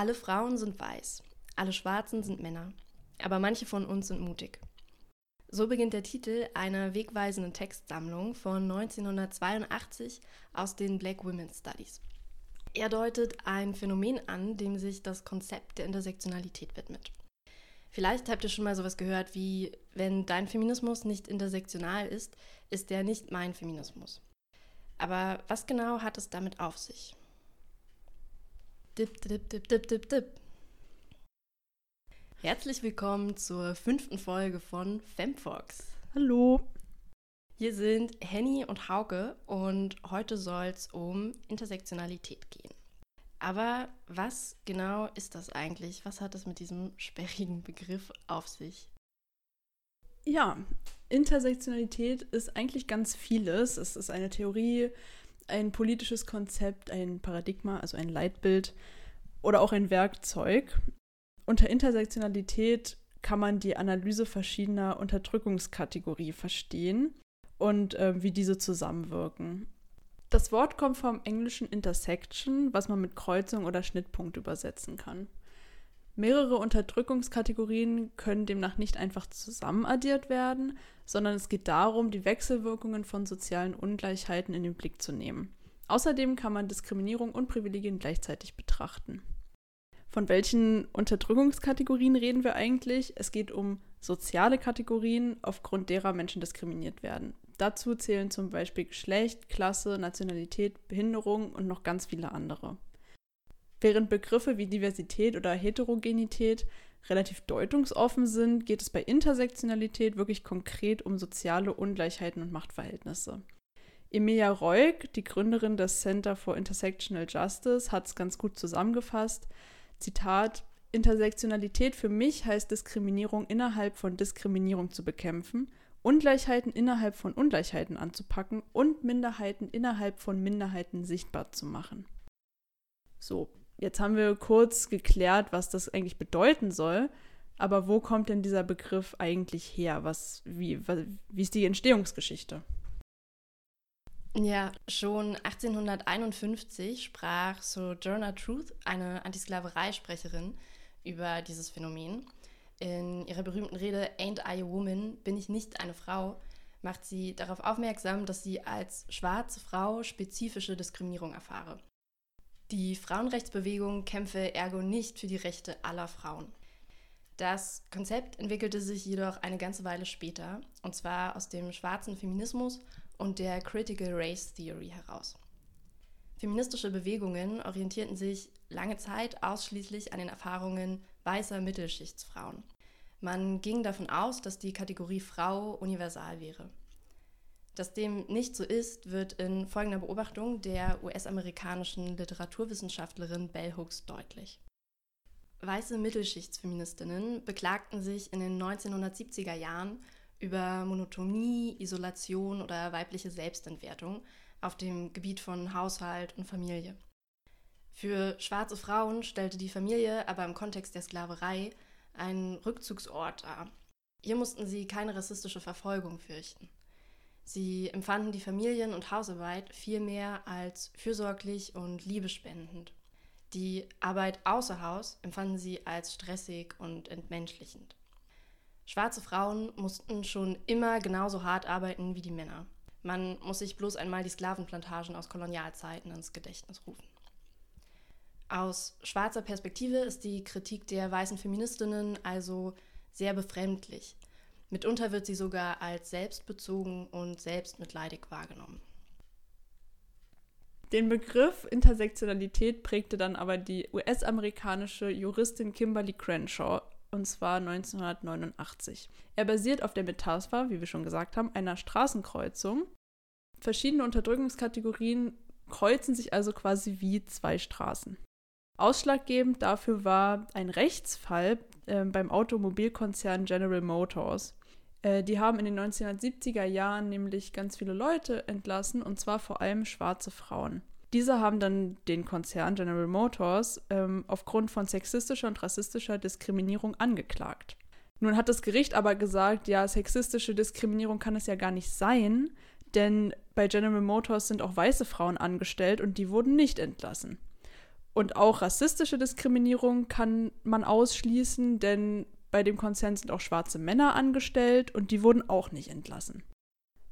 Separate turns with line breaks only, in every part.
Alle Frauen sind weiß, alle Schwarzen sind Männer, aber manche von uns sind mutig. So beginnt der Titel einer wegweisenden Textsammlung von 1982 aus den Black Women's Studies. Er deutet ein Phänomen an, dem sich das Konzept der Intersektionalität widmet. Vielleicht habt ihr schon mal sowas gehört wie, wenn dein Feminismus nicht intersektional ist, ist der nicht mein Feminismus. Aber was genau hat es damit auf sich? Dip, dip, dip, dip, dip, dip. Herzlich willkommen zur fünften Folge von Femfox.
Hallo.
Hier sind Henny und Hauke und heute soll es um Intersektionalität gehen. Aber was genau ist das eigentlich? Was hat es mit diesem sperrigen Begriff auf sich?
Ja, Intersektionalität ist eigentlich ganz vieles. Es ist eine Theorie, ein politisches Konzept, ein Paradigma, also ein Leitbild oder auch ein Werkzeug. Unter Intersektionalität kann man die Analyse verschiedener Unterdrückungskategorien verstehen und äh, wie diese zusammenwirken. Das Wort kommt vom englischen Intersection, was man mit Kreuzung oder Schnittpunkt übersetzen kann. Mehrere Unterdrückungskategorien können demnach nicht einfach zusammenaddiert werden, sondern es geht darum, die Wechselwirkungen von sozialen Ungleichheiten in den Blick zu nehmen. Außerdem kann man Diskriminierung und Privilegien gleichzeitig betrachten. Von welchen Unterdrückungskategorien reden wir eigentlich? Es geht um soziale Kategorien, aufgrund derer Menschen diskriminiert werden. Dazu zählen zum Beispiel Geschlecht, Klasse, Nationalität, Behinderung und noch ganz viele andere. Während Begriffe wie Diversität oder Heterogenität relativ deutungsoffen sind, geht es bei Intersektionalität wirklich konkret um soziale Ungleichheiten und Machtverhältnisse. Emilia Reuk, die Gründerin des Center for Intersectional Justice, hat es ganz gut zusammengefasst. Zitat: Intersektionalität für mich heißt Diskriminierung innerhalb von Diskriminierung zu bekämpfen Ungleichheiten innerhalb von Ungleichheiten anzupacken und Minderheiten innerhalb von Minderheiten sichtbar zu machen. So, jetzt haben wir kurz geklärt, was das eigentlich bedeuten soll. Aber wo kommt denn dieser Begriff eigentlich her? Was, wie, wie ist die Entstehungsgeschichte?
Ja, schon 1851 sprach Sojourner Truth, eine Antisklavereisprecherin, über dieses Phänomen. In ihrer berühmten Rede Ain't I a Woman, bin ich nicht eine Frau, macht sie darauf aufmerksam, dass sie als schwarze Frau spezifische Diskriminierung erfahre. Die Frauenrechtsbewegung kämpfe ergo nicht für die Rechte aller Frauen. Das Konzept entwickelte sich jedoch eine ganze Weile später, und zwar aus dem schwarzen Feminismus und der Critical Race Theory heraus. Feministische Bewegungen orientierten sich lange Zeit ausschließlich an den Erfahrungen weißer Mittelschichtsfrauen. Man ging davon aus, dass die Kategorie Frau universal wäre. Dass dem nicht so ist, wird in folgender Beobachtung der US-amerikanischen Literaturwissenschaftlerin Bell Hooks deutlich. Weiße Mittelschichtsfeministinnen beklagten sich in den 1970er Jahren über Monotonie, Isolation oder weibliche Selbstentwertung auf dem Gebiet von Haushalt und Familie. Für schwarze Frauen stellte die Familie aber im Kontext der Sklaverei einen Rückzugsort dar. Hier mussten sie keine rassistische Verfolgung fürchten. Sie empfanden die Familien- und Hausarbeit vielmehr als fürsorglich und liebespendend. Die Arbeit außer Haus empfanden sie als stressig und entmenschlichend. Schwarze Frauen mussten schon immer genauso hart arbeiten wie die Männer. Man muss sich bloß einmal die Sklavenplantagen aus Kolonialzeiten ins Gedächtnis rufen. Aus schwarzer Perspektive ist die Kritik der weißen Feministinnen also sehr befremdlich. Mitunter wird sie sogar als selbstbezogen und selbstmitleidig wahrgenommen.
Den Begriff Intersektionalität prägte dann aber die US-amerikanische Juristin Kimberly Crenshaw, und zwar 1989. Er basiert auf der Metapher, wie wir schon gesagt haben, einer Straßenkreuzung. Verschiedene Unterdrückungskategorien kreuzen sich also quasi wie zwei Straßen. Ausschlaggebend dafür war ein Rechtsfall äh, beim Automobilkonzern General Motors. Äh, die haben in den 1970er Jahren nämlich ganz viele Leute entlassen, und zwar vor allem schwarze Frauen. Diese haben dann den Konzern General Motors ähm, aufgrund von sexistischer und rassistischer Diskriminierung angeklagt. Nun hat das Gericht aber gesagt, ja, sexistische Diskriminierung kann es ja gar nicht sein, denn bei General Motors sind auch weiße Frauen angestellt und die wurden nicht entlassen. Und auch rassistische Diskriminierung kann man ausschließen, denn bei dem Konzern sind auch schwarze Männer angestellt und die wurden auch nicht entlassen.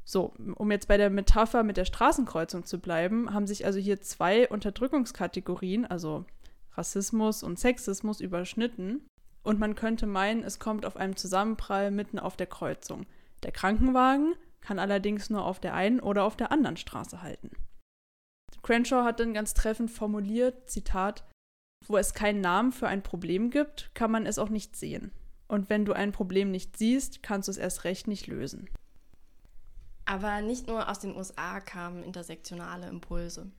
So, um jetzt bei der Metapher mit der Straßenkreuzung zu bleiben, haben sich also hier zwei Unterdrückungskategorien, also Rassismus und Sexismus, überschnitten. Und man könnte meinen, es kommt auf einem Zusammenprall mitten auf der Kreuzung. Der Krankenwagen kann allerdings nur auf der einen oder auf der anderen Straße halten. Crenshaw hat dann ganz treffend formuliert, Zitat, wo es keinen Namen für ein Problem gibt, kann man es auch nicht sehen. Und wenn du ein Problem nicht siehst, kannst du es erst recht nicht lösen.
Aber nicht nur aus den USA kamen intersektionale Impulse.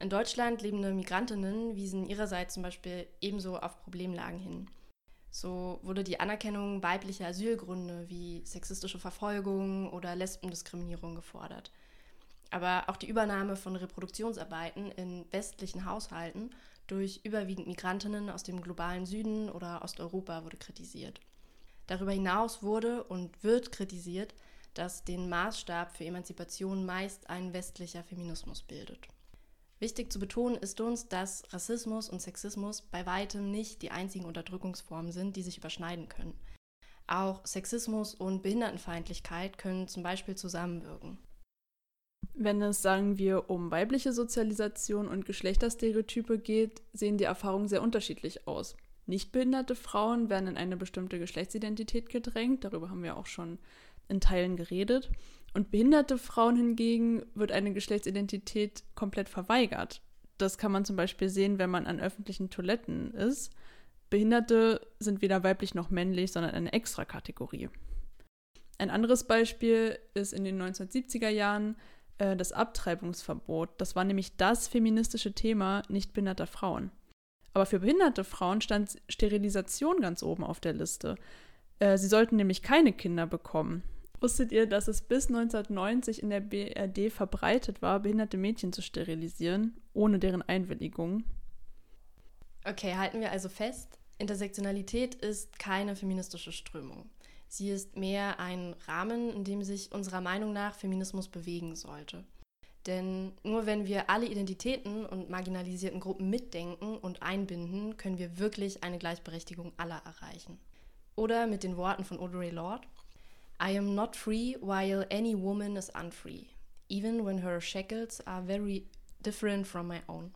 In Deutschland lebende Migrantinnen wiesen ihrerseits zum Beispiel ebenso auf Problemlagen hin. So wurde die Anerkennung weiblicher Asylgründe wie sexistische Verfolgung oder Lesbendiskriminierung gefordert. Aber auch die Übernahme von Reproduktionsarbeiten in westlichen Haushalten durch überwiegend Migrantinnen aus dem globalen Süden oder Osteuropa wurde kritisiert. Darüber hinaus wurde und wird kritisiert, dass den Maßstab für Emanzipation meist ein westlicher Feminismus bildet. Wichtig zu betonen ist uns, dass Rassismus und Sexismus bei weitem nicht die einzigen Unterdrückungsformen sind, die sich überschneiden können. Auch Sexismus und Behindertenfeindlichkeit können zum Beispiel zusammenwirken.
Wenn es, sagen wir, um weibliche Sozialisation und Geschlechterstereotype geht, sehen die Erfahrungen sehr unterschiedlich aus. Nichtbehinderte Frauen werden in eine bestimmte Geschlechtsidentität gedrängt, darüber haben wir auch schon in Teilen geredet. Und behinderte Frauen hingegen wird eine Geschlechtsidentität komplett verweigert. Das kann man zum Beispiel sehen, wenn man an öffentlichen Toiletten ist. Behinderte sind weder weiblich noch männlich, sondern eine Extrakategorie. Ein anderes Beispiel ist in den 1970er Jahren äh, das Abtreibungsverbot. Das war nämlich das feministische Thema nicht behinderter Frauen. Aber für behinderte Frauen stand Sterilisation ganz oben auf der Liste. Äh, sie sollten nämlich keine Kinder bekommen. Wusstet ihr, dass es bis 1990 in der BRD verbreitet war, behinderte Mädchen zu sterilisieren, ohne deren Einwilligung?
Okay, halten wir also fest, Intersektionalität ist keine feministische Strömung. Sie ist mehr ein Rahmen, in dem sich unserer Meinung nach Feminismus bewegen sollte. Denn nur wenn wir alle Identitäten und marginalisierten Gruppen mitdenken und einbinden, können wir wirklich eine Gleichberechtigung aller erreichen. Oder mit den Worten von Audre Lorde, I am not free while any woman is unfree, even when her shackles are very different from my own.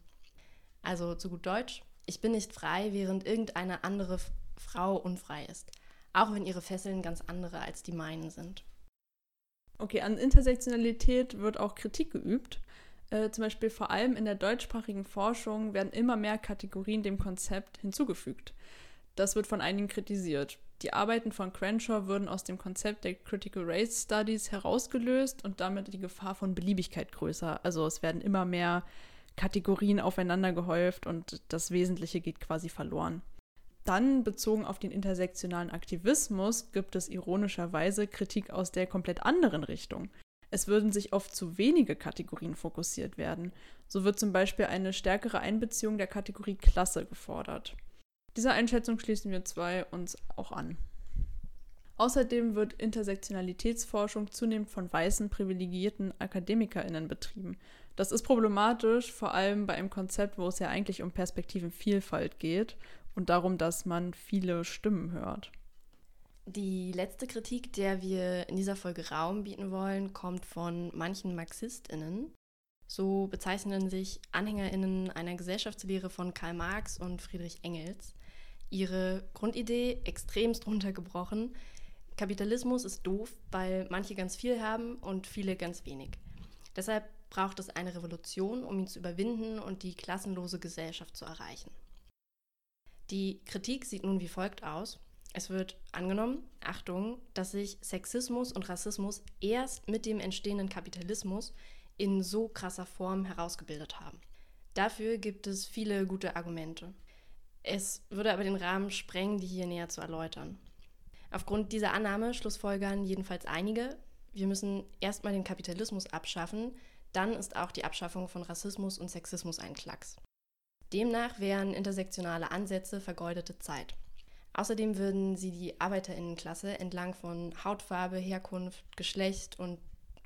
Also zu gut Deutsch, ich bin nicht frei, während irgendeine andere Frau unfrei ist, auch wenn ihre Fesseln ganz andere als die meinen sind.
Okay, an Intersektionalität wird auch Kritik geübt. Äh, zum Beispiel vor allem in der deutschsprachigen Forschung werden immer mehr Kategorien dem Konzept hinzugefügt. Das wird von einigen kritisiert. Die Arbeiten von Crenshaw würden aus dem Konzept der Critical Race Studies herausgelöst und damit die Gefahr von Beliebigkeit größer. Also es werden immer mehr Kategorien aufeinander gehäuft und das Wesentliche geht quasi verloren. Dann, bezogen auf den intersektionalen Aktivismus, gibt es ironischerweise Kritik aus der komplett anderen Richtung. Es würden sich oft zu wenige Kategorien fokussiert werden. So wird zum Beispiel eine stärkere Einbeziehung der Kategorie Klasse gefordert. Dieser Einschätzung schließen wir zwei uns auch an. Außerdem wird Intersektionalitätsforschung zunehmend von weißen, privilegierten AkademikerInnen betrieben. Das ist problematisch, vor allem bei einem Konzept, wo es ja eigentlich um Perspektivenvielfalt geht und darum, dass man viele Stimmen hört.
Die letzte Kritik, der wir in dieser Folge Raum bieten wollen, kommt von manchen MarxistInnen. So bezeichnen sich AnhängerInnen einer Gesellschaftslehre von Karl Marx und Friedrich Engels ihre Grundidee extremst runtergebrochen. Kapitalismus ist doof, weil manche ganz viel haben und viele ganz wenig. Deshalb braucht es eine Revolution, um ihn zu überwinden und die klassenlose Gesellschaft zu erreichen. Die Kritik sieht nun wie folgt aus. Es wird angenommen, Achtung, dass sich Sexismus und Rassismus erst mit dem entstehenden Kapitalismus in so krasser Form herausgebildet haben. Dafür gibt es viele gute Argumente. Es würde aber den Rahmen sprengen, die hier näher zu erläutern. Aufgrund dieser Annahme schlussfolgern jedenfalls einige, wir müssen erstmal den Kapitalismus abschaffen, dann ist auch die Abschaffung von Rassismus und Sexismus ein Klacks. Demnach wären intersektionale Ansätze vergeudete Zeit. Außerdem würden sie die Arbeiterinnenklasse entlang von Hautfarbe, Herkunft, Geschlecht und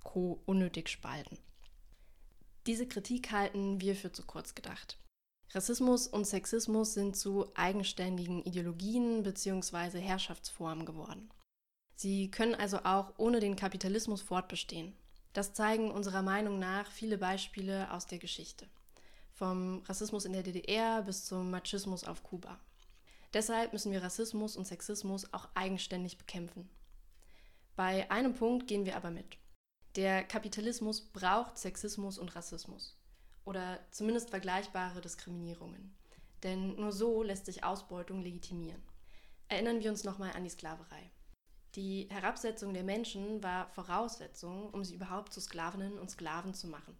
Co. unnötig spalten. Diese Kritik halten wir für zu kurz gedacht. Rassismus und Sexismus sind zu eigenständigen Ideologien bzw. Herrschaftsformen geworden. Sie können also auch ohne den Kapitalismus fortbestehen. Das zeigen unserer Meinung nach viele Beispiele aus der Geschichte. Vom Rassismus in der DDR bis zum Machismus auf Kuba. Deshalb müssen wir Rassismus und Sexismus auch eigenständig bekämpfen. Bei einem Punkt gehen wir aber mit. Der Kapitalismus braucht Sexismus und Rassismus oder zumindest vergleichbare Diskriminierungen. Denn nur so lässt sich Ausbeutung legitimieren. Erinnern wir uns nochmal an die Sklaverei. Die Herabsetzung der Menschen war Voraussetzung, um sie überhaupt zu Sklavinnen und Sklaven zu machen.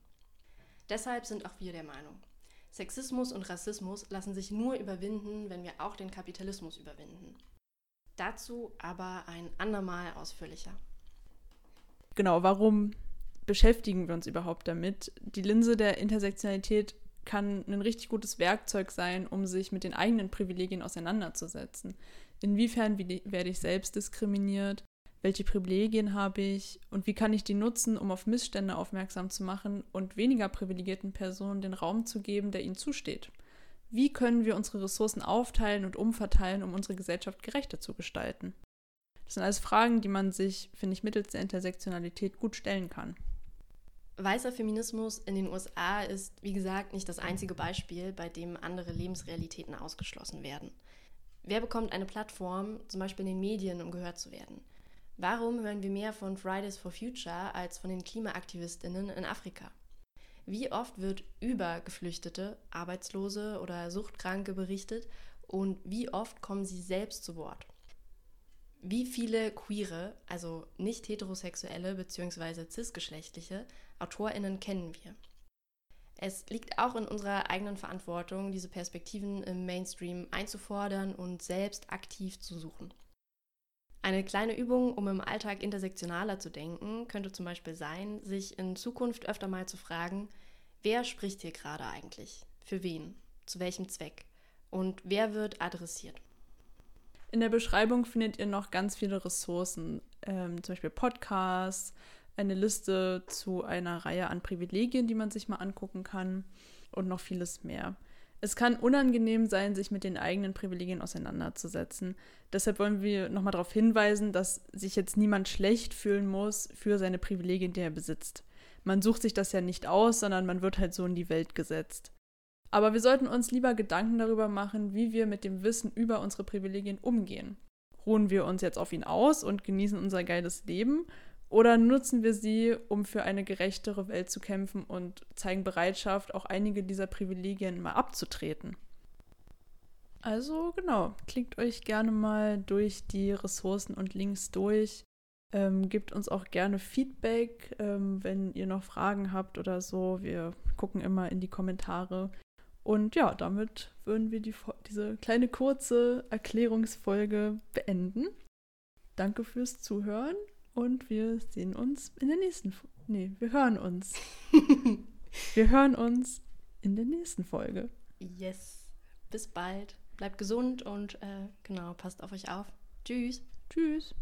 Deshalb sind auch wir der Meinung, Sexismus und Rassismus lassen sich nur überwinden, wenn wir auch den Kapitalismus überwinden. Dazu aber ein andermal ausführlicher.
Genau, warum beschäftigen wir uns überhaupt damit? Die Linse der Intersektionalität kann ein richtig gutes Werkzeug sein, um sich mit den eigenen Privilegien auseinanderzusetzen. Inwiefern werde ich selbst diskriminiert? Welche Privilegien habe ich? Und wie kann ich die nutzen, um auf Missstände aufmerksam zu machen und weniger privilegierten Personen den Raum zu geben, der ihnen zusteht? Wie können wir unsere Ressourcen aufteilen und umverteilen, um unsere Gesellschaft gerechter zu gestalten? Das sind alles Fragen, die man sich, finde ich, mittels der Intersektionalität gut stellen kann.
Weißer Feminismus in den USA ist, wie gesagt, nicht das einzige Beispiel, bei dem andere Lebensrealitäten ausgeschlossen werden. Wer bekommt eine Plattform, zum Beispiel in den Medien, um gehört zu werden? Warum hören wir mehr von Fridays for Future als von den Klimaaktivistinnen in Afrika? Wie oft wird über Geflüchtete, Arbeitslose oder Suchtkranke berichtet und wie oft kommen sie selbst zu Wort? Wie viele queere, also nicht heterosexuelle bzw. cisgeschlechtliche AutorInnen kennen wir? Es liegt auch in unserer eigenen Verantwortung, diese Perspektiven im Mainstream einzufordern und selbst aktiv zu suchen. Eine kleine Übung, um im Alltag intersektionaler zu denken, könnte zum Beispiel sein, sich in Zukunft öfter mal zu fragen, wer spricht hier gerade eigentlich? Für wen? Zu welchem Zweck? Und wer wird adressiert?
In der Beschreibung findet ihr noch ganz viele Ressourcen, ähm, zum Beispiel Podcasts, eine Liste zu einer Reihe an Privilegien, die man sich mal angucken kann und noch vieles mehr. Es kann unangenehm sein, sich mit den eigenen Privilegien auseinanderzusetzen. Deshalb wollen wir nochmal darauf hinweisen, dass sich jetzt niemand schlecht fühlen muss für seine Privilegien, die er besitzt. Man sucht sich das ja nicht aus, sondern man wird halt so in die Welt gesetzt. Aber wir sollten uns lieber Gedanken darüber machen, wie wir mit dem Wissen über unsere Privilegien umgehen. Ruhen wir uns jetzt auf ihn aus und genießen unser geiles Leben? Oder nutzen wir sie, um für eine gerechtere Welt zu kämpfen und zeigen Bereitschaft, auch einige dieser Privilegien mal abzutreten? Also genau, klickt euch gerne mal durch die Ressourcen und Links durch. Ähm, gebt uns auch gerne Feedback, ähm, wenn ihr noch Fragen habt oder so. Wir gucken immer in die Kommentare. Und ja, damit würden wir die, diese kleine kurze Erklärungsfolge beenden. Danke fürs Zuhören und wir sehen uns in der nächsten Folge. Nee, wir hören uns. wir hören uns in der nächsten Folge.
Yes. Bis bald. Bleibt gesund und äh, genau, passt auf euch auf. Tschüss.
Tschüss.